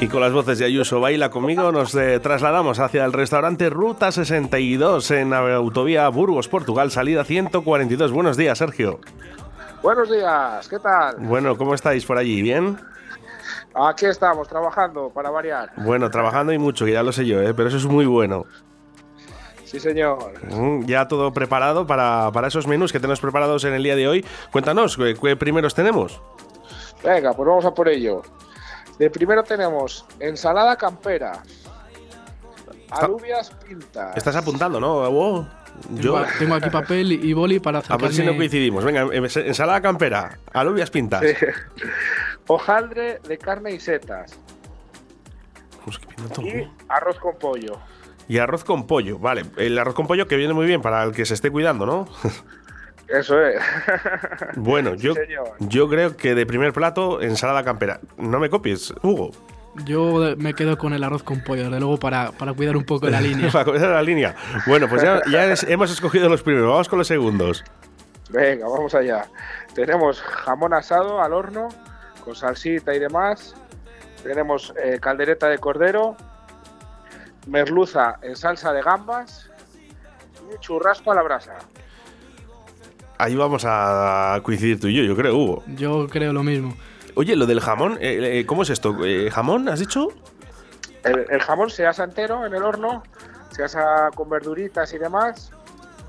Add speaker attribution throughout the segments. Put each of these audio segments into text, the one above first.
Speaker 1: Y con las voces de Ayuso Baila conmigo nos eh, trasladamos hacia el restaurante Ruta 62 en Autovía Burgos, Portugal, salida 142. Buenos días, Sergio.
Speaker 2: Buenos días, ¿qué tal?
Speaker 1: Bueno, ¿cómo estáis por allí? ¿Bien?
Speaker 2: Aquí estamos, trabajando, para variar.
Speaker 1: Bueno, trabajando y mucho, que ya lo sé yo, ¿eh? pero eso es muy bueno.
Speaker 2: Sí, señor.
Speaker 1: Mm, ya todo preparado para, para, esos menús que tenemos preparados en el día de hoy. Cuéntanos, ¿qué, qué primeros tenemos?
Speaker 2: Venga, pues vamos a por ello. De primero tenemos ensalada campera, alubias pintas.
Speaker 1: Estás apuntando, ¿no?
Speaker 3: Yo tengo aquí papel y boli para hacer.
Speaker 1: A ver si no coincidimos. Venga, ensalada campera, alubias pintas.
Speaker 2: Sí. Hojaldre de carne y setas.
Speaker 1: Pues
Speaker 2: y arroz con pollo.
Speaker 1: Y arroz con pollo, vale. El arroz con pollo que viene muy bien para el que se esté cuidando, ¿no?
Speaker 2: Eso es.
Speaker 1: Bueno,
Speaker 2: Sí,
Speaker 1: yo, yo creo que de primer plato, ensalada campera. No me copies, Hugo.
Speaker 3: Yo me quedo con el arroz con pollo, desde luego, para, para cuidar un poco la línea.
Speaker 1: Para comenzar la línea. Bueno, pues ya, ya es- hemos escogido los primeros. Vamos con los segundos.
Speaker 2: Venga, vamos allá. Tenemos jamón asado al horno, con salsita y demás. Tenemos eh, caldereta de cordero, merluza en salsa de gambas y churrasco a la brasa.
Speaker 1: Ahí vamos a coincidir tú y yo, yo creo, Hugo.
Speaker 3: Yo creo lo mismo.
Speaker 1: Oye, lo del jamón, eh, eh, ¿cómo es esto? Eh, ¿Jamón, has dicho?
Speaker 2: El, el jamón se asa entero en el horno, se asa con verduritas y demás.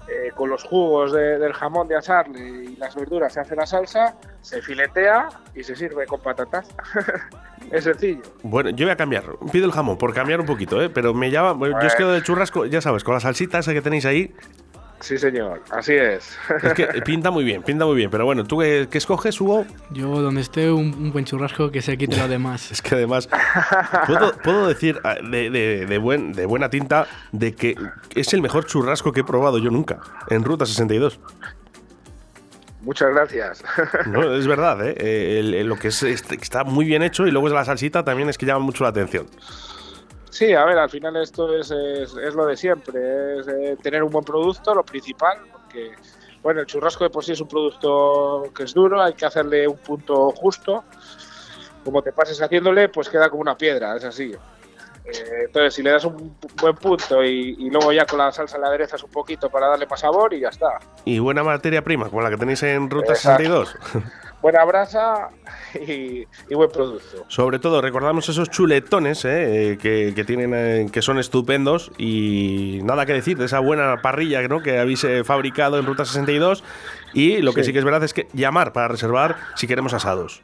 Speaker 2: eh, con los jugos de- del jamón de asarle y las verduras se hace la salsa, se filetea y se sirve con patatas. es sencillo.
Speaker 1: Bueno, yo voy a cambiar. Pido el jamón por cambiar un poquito, ¿eh? Pero me llama. yo os quedo de churrasco, ya sabes, con la salsita esa que tenéis ahí.
Speaker 2: Sí, señor, así es.
Speaker 1: Es que pinta muy bien, pinta muy bien. Pero bueno, ¿tú qué, qué escoges, Hugo?
Speaker 3: Yo, donde esté un, un buen churrasco, que se quite lo demás.
Speaker 1: Es que además, puedo, puedo decir ah, de, de- de buen, de buena tinta de que es el mejor churrasco que he probado yo nunca en Ruta 62.
Speaker 2: Muchas gracias.
Speaker 1: No, es verdad, ¿eh? Eh, el- el- lo que es, es- está muy bien hecho y luego es la salsita también es que llama mucho la atención.
Speaker 2: Sí, a ver, al final esto es, es, es lo de siempre, es eh, tener un buen producto, lo principal, porque, bueno, el churrasco de por sí es un producto que es duro, hay que hacerle un punto justo. Como te pases haciéndole, pues queda como una piedra, es así. Eh, entonces, si le das un buen punto y, y luego ya con la salsa le aderezas un poquito para darle más sabor y ya está.
Speaker 1: Y buena materia prima, como la que tenéis en Ruta
Speaker 2: Exacto.
Speaker 1: 62.
Speaker 2: Buena brasa y, y buen producto.
Speaker 1: Sobre todo, recordamos esos chuletones ¿eh? Eh, que, que tienen, eh, que son estupendos y nada que decir de esa buena parrilla ¿no? que habéis eh, fabricado en Ruta 62. Y lo que sí.
Speaker 2: Sí.
Speaker 1: que es verdad es que llamar para reservar si queremos asados.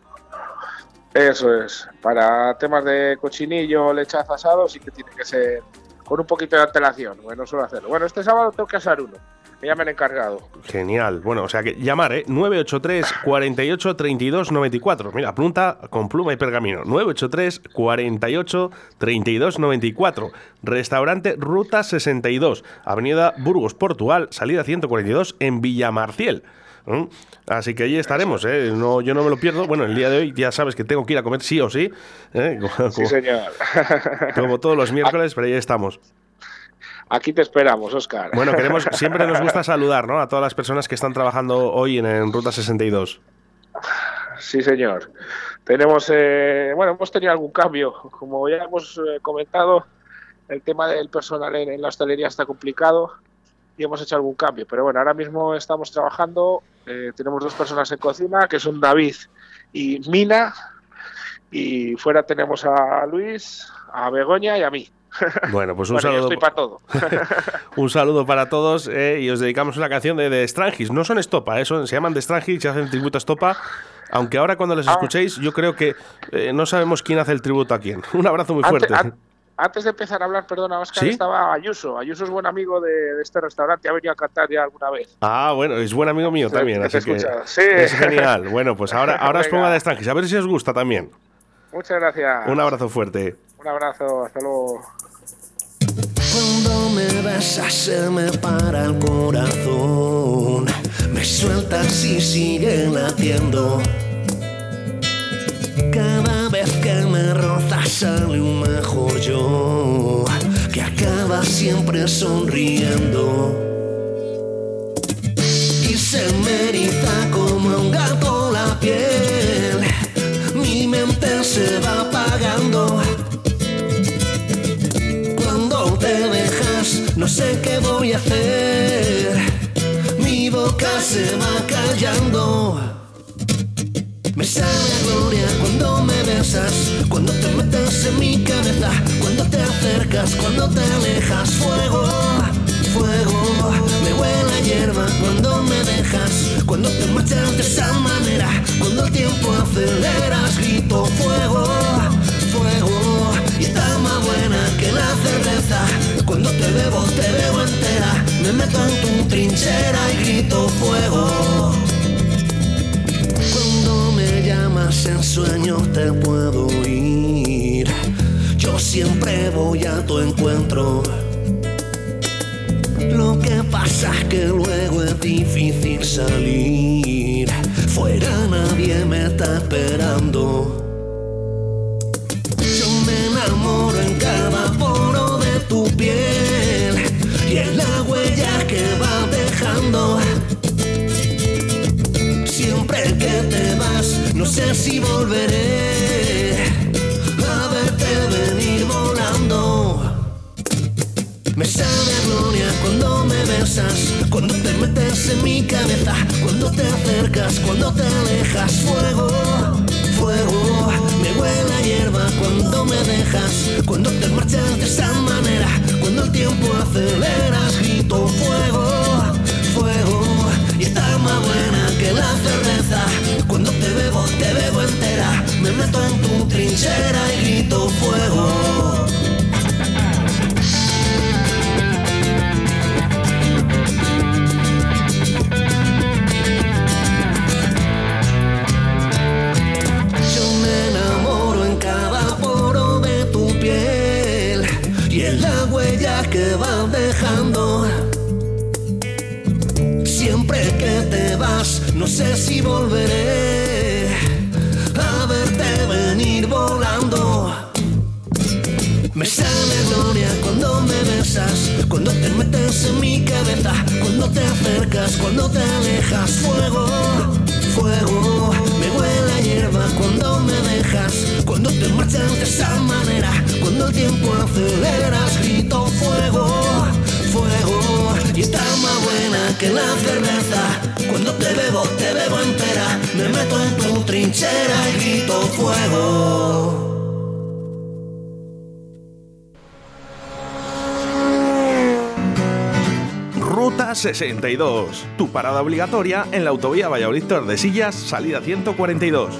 Speaker 2: Eso es. Para temas de cochinillo, lechazo asado, sí que tiene que ser con un poquito de antelación. Bueno, no suelo hacerlo. Bueno, este sábado tengo que asar uno. Me han encargado.
Speaker 1: Genial. Bueno, o sea que llamar, ¿eh? 983 48 32 94. Mira, apunta con pluma y pergamino. 983 48 32 94. Restaurante Ruta 62, Avenida Burgos, Portugal, salida 142 en Villamarciel. ¿Mm? Así que allí estaremos, ¿eh? No, yo no me lo pierdo. Bueno, el día de hoy ya sabes que tengo que ir a comer sí o sí. ¿eh? Como,
Speaker 2: Sí, señor.
Speaker 1: como todos los miércoles, pero ahí estamos.
Speaker 2: Aquí te esperamos, Oscar.
Speaker 1: Bueno, queremos, siempre nos gusta saludar ¿no? a todas las personas que están trabajando hoy en, en Ruta 62.
Speaker 2: Sí, señor. Tenemos, eh, bueno, hemos tenido algún cambio. Como ya hemos eh, comentado, el tema del personal en, en la hostelería está complicado y hemos hecho algún cambio. Pero bueno, ahora mismo estamos trabajando. eh, tenemos dos personas en cocina, que son David y Mina. Y fuera tenemos a Luis, a Begoña y a mí.
Speaker 1: Bueno, pues un
Speaker 2: Bueno, yo
Speaker 1: saludo.
Speaker 2: estoy para todo.
Speaker 1: Un saludo para todos eh, y os dedicamos una canción de, de Strangis. No son Estopa, eh, son- se llaman The Strangis y hacen tributo a Estopa. Aunque ahora cuando les
Speaker 2: Ah.
Speaker 1: escuchéis, yo creo que eh, no sabemos quién hace el tributo a quién. Un abrazo muy
Speaker 2: Antes,
Speaker 1: fuerte.
Speaker 2: an- antes de empezar a hablar, perdona, Oscar,
Speaker 1: ¿Sí?
Speaker 2: estaba Ayuso. Ayuso es buen amigo de, de este restaurante, ha venido a cantar ya alguna vez.
Speaker 1: Ah, bueno, es buen amigo mío también, así que.
Speaker 2: Sí.
Speaker 1: es genial. Bueno, pues ahora, ahora os pongo a The Strangis, a ver si os gusta también.
Speaker 2: Muchas gracias.
Speaker 1: Un abrazo fuerte.
Speaker 2: Un abrazo, hasta luego.
Speaker 4: Cuando me besas se me para el corazón, me sueltas y sigue latiendo. Cada vez que me rozas sale un mejor yo, que acaba siempre sonriendo. Y se me eriza como un gato la piel, mi mente se va apagando no sé qué voy a hacer. Mi boca se va callando. Me sale gloria cuando me besas, cuando te metes en mi cabeza, cuando te acercas, cuando te alejas. Fuego, fuego, me huele a hierba cuando me dejas, cuando te marchas de esa manera, cuando el tiempo aceleras, grito fuego, fuego, y está más buena que la cerveza. Cuando te veo entera, me meto en tu trinchera y grito fuego. Cuando me llamas en sueños te puedo oír. Yo siempre voy a tu encuentro. Lo que pasa es que luego es difícil salir. Fuera nadie me está esperando. Yo me enamoro en cada poro de tu piel Siempre que te vas, no sé si volveré a verte venir volando. Me sabe a gloria cuando me besas, cuando te metes en mi cabeza, cuando te acercas, cuando te alejas. Fuego, fuego, me huele a hierba cuando me dejas, cuando te marchas de esa manera, cuando el tiempo aceleras, grito fuego, no sé si volveré a verte venir volando. Me sale gloria cuando me besas, cuando te metes en mi cabeza, cuando te acercas, cuando te alejas. Fuego, fuego, me huele a hierba cuando me dejas, cuando te marchas de esa manera, cuando el tiempo aceleras, tu trinchera y grito fuego.
Speaker 1: Ruta 62, tu parada obligatoria en la autovía Valladolid Tordesillas, salida 142.